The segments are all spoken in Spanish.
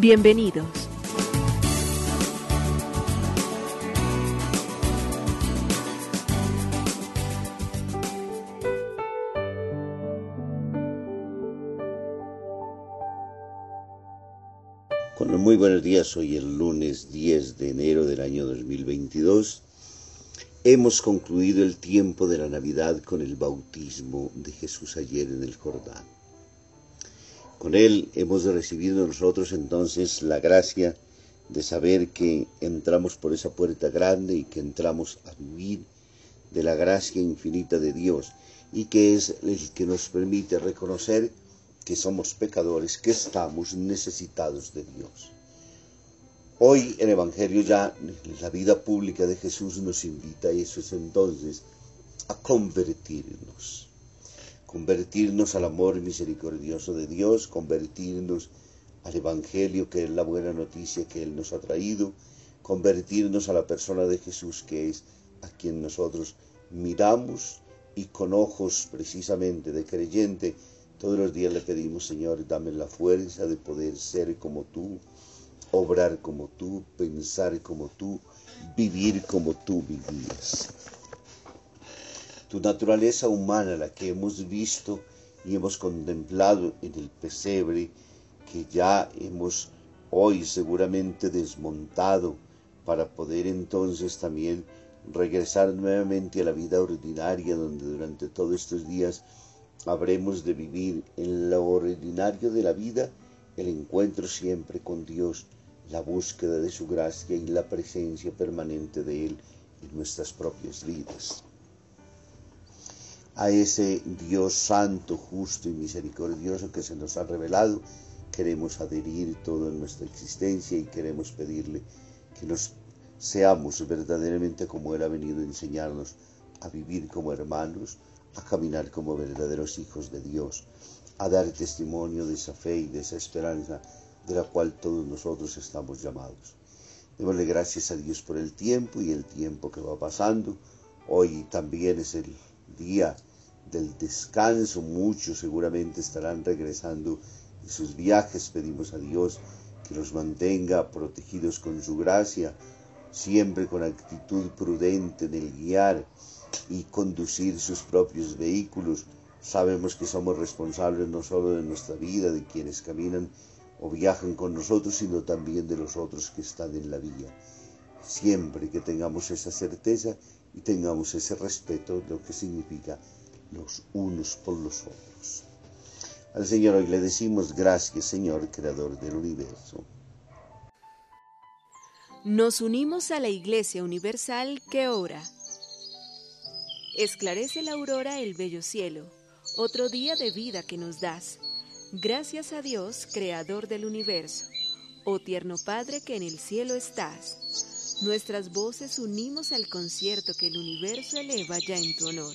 Bienvenidos. Con muy buenos días, hoy el lunes 10 de enero del año 2022. Hemos concluido el tiempo de la Navidad con el bautismo de Jesús ayer en el Jordán. Con él hemos recibido nosotros entonces la gracia de saber que entramos por esa puerta grande y que entramos a vivir de la gracia infinita de Dios y que es el que nos permite reconocer que somos pecadores, que estamos necesitados de Dios. Hoy el Evangelio ya, la vida pública de Jesús nos invita a eso es entonces a convertirnos. Convertirnos al amor misericordioso de Dios, convertirnos al Evangelio que es la buena noticia que Él nos ha traído, convertirnos a la persona de Jesús que es a quien nosotros miramos y con ojos precisamente de creyente todos los días le pedimos, Señor, dame la fuerza de poder ser como tú, obrar como tú, pensar como tú, vivir como tú vivías. Tu naturaleza humana, la que hemos visto y hemos contemplado en el pesebre, que ya hemos hoy seguramente desmontado para poder entonces también regresar nuevamente a la vida ordinaria donde durante todos estos días habremos de vivir en lo ordinario de la vida el encuentro siempre con Dios, la búsqueda de su gracia y la presencia permanente de Él en nuestras propias vidas. A ese Dios santo, justo y misericordioso que se nos ha revelado, queremos adherir toda nuestra existencia y queremos pedirle que nos seamos verdaderamente como Él ha venido a enseñarnos a vivir como hermanos, a caminar como verdaderos hijos de Dios, a dar testimonio de esa fe y de esa esperanza de la cual todos nosotros estamos llamados. Démosle gracias a Dios por el tiempo y el tiempo que va pasando. Hoy también es el día del descanso. Muchos seguramente estarán regresando de sus viajes. Pedimos a Dios que los mantenga protegidos con su gracia, siempre con actitud prudente en el guiar y conducir sus propios vehículos. Sabemos que somos responsables no solo de nuestra vida, de quienes caminan o viajan con nosotros, sino también de los otros que están en la vía. Siempre que tengamos esa certeza y tengamos ese respeto, lo que significa los unos por los otros. Al Señor hoy le decimos gracias, Señor, Creador del universo. Nos unimos a la Iglesia Universal que ora. Esclarece la aurora el bello cielo, otro día de vida que nos das. Gracias a Dios, Creador del universo, oh tierno Padre que en el cielo estás. Nuestras voces unimos al concierto que el universo eleva ya en tu honor.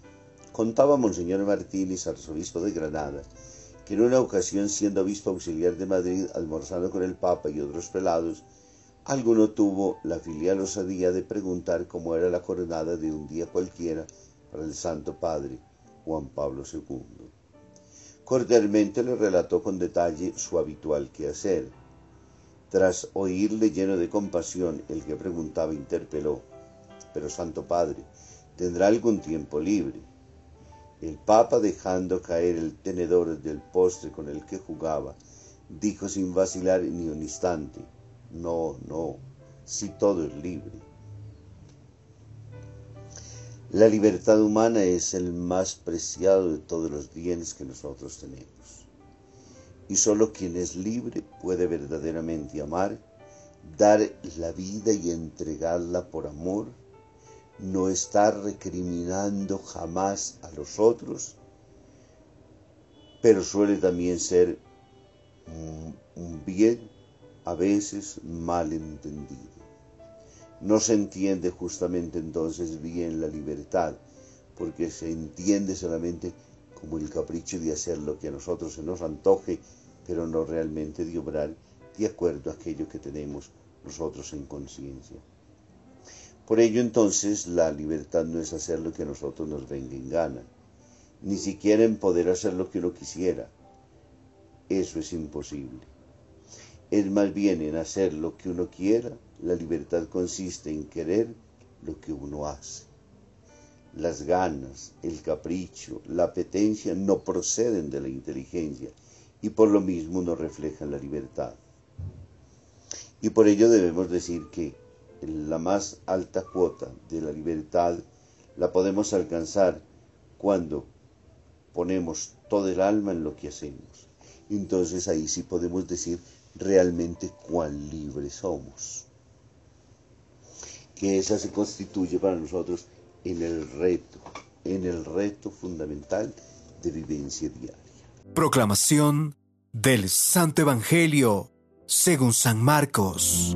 Contaba Monseñor Martínez, arzobispo de Granada, que en una ocasión siendo obispo auxiliar de Madrid, almorzando con el Papa y otros pelados, alguno tuvo la filial osadía de preguntar cómo era la jornada de un día cualquiera para el Santo Padre Juan Pablo II. Cordialmente le relató con detalle su habitual quehacer. Tras oírle lleno de compasión, el que preguntaba interpeló, pero Santo Padre, ¿tendrá algún tiempo libre? El Papa, dejando caer el tenedor del postre con el que jugaba, dijo sin vacilar ni un instante, no, no, si todo es libre. La libertad humana es el más preciado de todos los bienes que nosotros tenemos. Y solo quien es libre puede verdaderamente amar, dar la vida y entregarla por amor, no estar recriminando jamás a los otros, pero suele también ser un bien a veces mal entendido. No se entiende justamente entonces bien la libertad, porque se entiende solamente como el capricho de hacer lo que a nosotros se nos antoje, pero no realmente de obrar de acuerdo a aquello que tenemos nosotros en conciencia. Por ello entonces la libertad no es hacer lo que a nosotros nos venga en gana, ni siquiera en poder hacer lo que uno quisiera. Eso es imposible es más bien en hacer lo que uno quiera. La libertad consiste en querer lo que uno hace. Las ganas, el capricho, la apetencia no proceden de la inteligencia y por lo mismo no reflejan la libertad. Y por ello debemos decir que la más alta cuota de la libertad la podemos alcanzar cuando ponemos todo el alma en lo que hacemos. Entonces ahí sí podemos decir realmente cuán libres somos. Que esa se constituye para nosotros en el reto, en el reto fundamental de vivencia diaria. Proclamación del Santo Evangelio según San Marcos.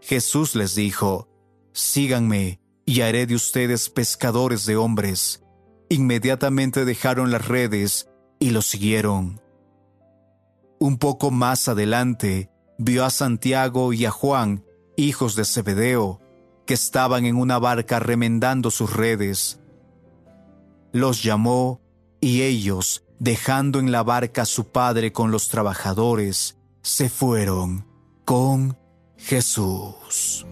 Jesús les dijo, Síganme, y haré de ustedes pescadores de hombres. Inmediatamente dejaron las redes y lo siguieron. Un poco más adelante vio a Santiago y a Juan, hijos de Zebedeo, que estaban en una barca remendando sus redes. Los llamó y ellos, dejando en la barca a su padre con los trabajadores, se fueron con Jesús.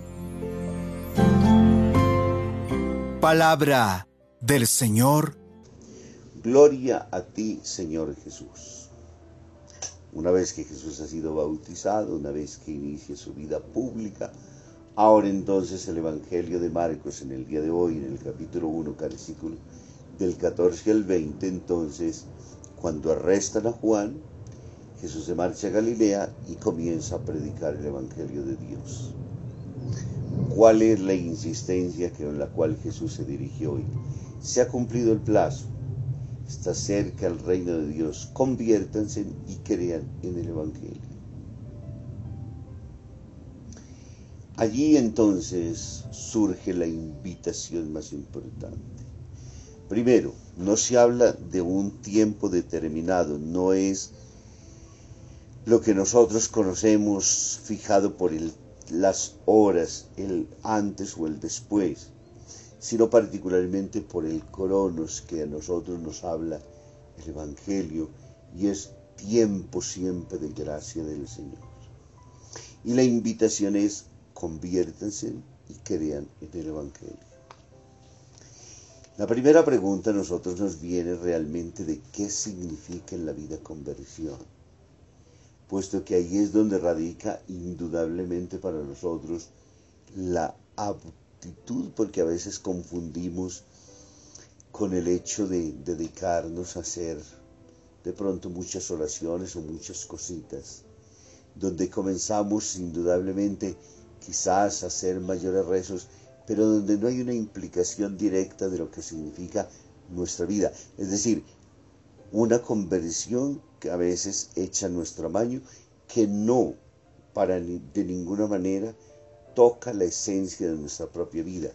Palabra del Señor. Gloria a ti, Señor Jesús. Una vez que Jesús ha sido bautizado, una vez que inicia su vida pública, ahora entonces el Evangelio de Marcos en el día de hoy, en el capítulo 1, versículo del 14 al 20, entonces, cuando arrestan a Juan, Jesús se marcha a Galilea y comienza a predicar el Evangelio de Dios. ¿Cuál es la insistencia con la cual Jesús se dirigió hoy? Se ha cumplido el plazo. Está cerca el reino de Dios. Conviértanse y crean en el Evangelio. Allí entonces surge la invitación más importante. Primero, no se habla de un tiempo determinado, no es lo que nosotros conocemos fijado por el las horas, el antes o el después, sino particularmente por el cronos que a nosotros nos habla el Evangelio y es tiempo siempre de gracia del Señor. Y la invitación es conviértanse y crean en el Evangelio. La primera pregunta a nosotros nos viene realmente de qué significa en la vida conversión puesto que ahí es donde radica indudablemente para nosotros la aptitud, porque a veces confundimos con el hecho de dedicarnos a hacer de pronto muchas oraciones o muchas cositas, donde comenzamos indudablemente quizás a hacer mayores rezos, pero donde no hay una implicación directa de lo que significa nuestra vida. Es decir, una conversión a veces echa nuestro amaño, que no para de ninguna manera toca la esencia de nuestra propia vida.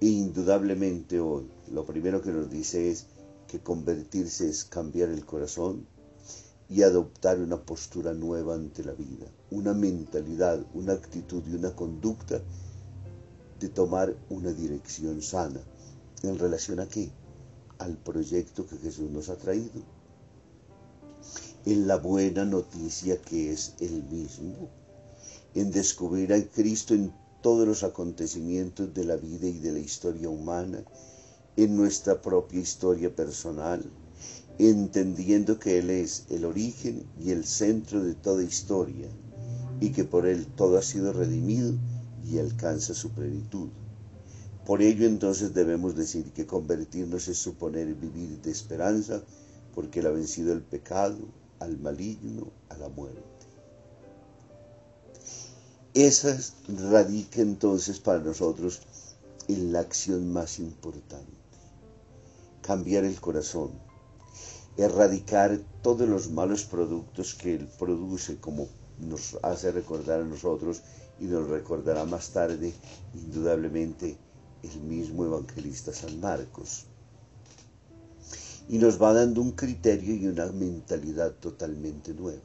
E indudablemente hoy lo primero que nos dice es que convertirse es cambiar el corazón y adoptar una postura nueva ante la vida, una mentalidad, una actitud y una conducta de tomar una dirección sana. ¿En relación a qué? Al proyecto que Jesús nos ha traído. En la buena noticia que es el mismo. En descubrir a Cristo en todos los acontecimientos de la vida y de la historia humana, en nuestra propia historia personal, entendiendo que Él es el origen y el centro de toda historia, y que por Él todo ha sido redimido y alcanza su plenitud. Por ello entonces debemos decir que convertirnos es suponer vivir de esperanza, porque Él ha vencido el pecado, al maligno, a la muerte. Esa radica entonces para nosotros en la acción más importante, cambiar el corazón, erradicar todos los malos productos que Él produce, como nos hace recordar a nosotros y nos recordará más tarde, indudablemente, el mismo evangelista San Marcos. Y nos va dando un criterio y una mentalidad totalmente nueva.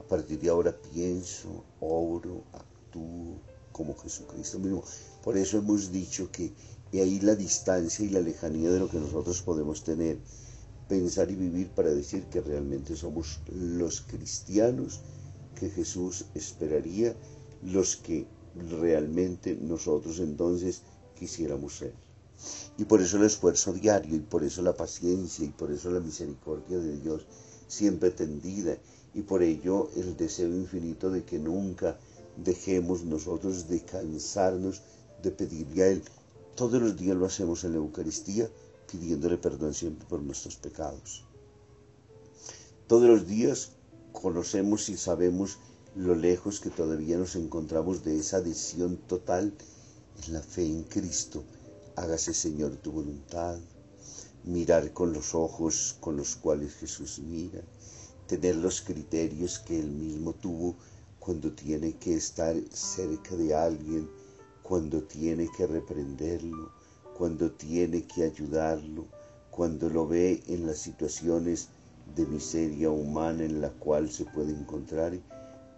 A partir de ahora pienso, obro, actúo como Jesucristo mismo. Por eso hemos dicho que ahí la distancia y la lejanía de lo que nosotros podemos tener, pensar y vivir para decir que realmente somos los cristianos que Jesús esperaría, los que realmente nosotros entonces quisiéramos ser. Y por eso el esfuerzo diario, y por eso la paciencia, y por eso la misericordia de Dios siempre tendida, y por ello el deseo infinito de que nunca dejemos nosotros de cansarnos de pedirle a Él. Todos los días lo hacemos en la Eucaristía, pidiéndole perdón siempre por nuestros pecados. Todos los días conocemos y sabemos lo lejos que todavía nos encontramos de esa adhesión total en la fe en Cristo. Hágase Señor tu voluntad, mirar con los ojos con los cuales Jesús mira, tener los criterios que Él mismo tuvo cuando tiene que estar cerca de alguien, cuando tiene que reprenderlo, cuando tiene que ayudarlo, cuando lo ve en las situaciones de miseria humana en la cual se puede encontrar.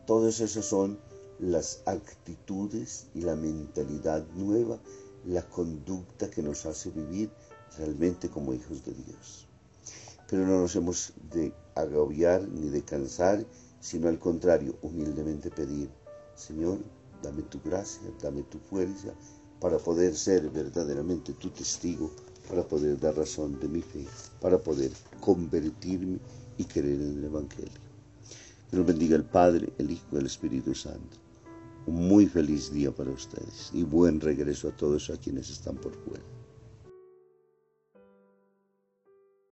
Todas esas son las actitudes y la mentalidad nueva, la conducta que nos hace vivir realmente como hijos de Dios. Pero no nos hemos de agobiar ni de cansar sino al contrario, humildemente pedir, Señor, dame tu gracia, dame tu fuerza para poder ser verdaderamente tu testigo, para poder dar razón de mi fe, para poder convertirme y creer en el Evangelio. Que nos bendiga el Padre, el Hijo y el Espíritu Santo. Un muy feliz día para ustedes y buen regreso a todos a quienes están por fuera.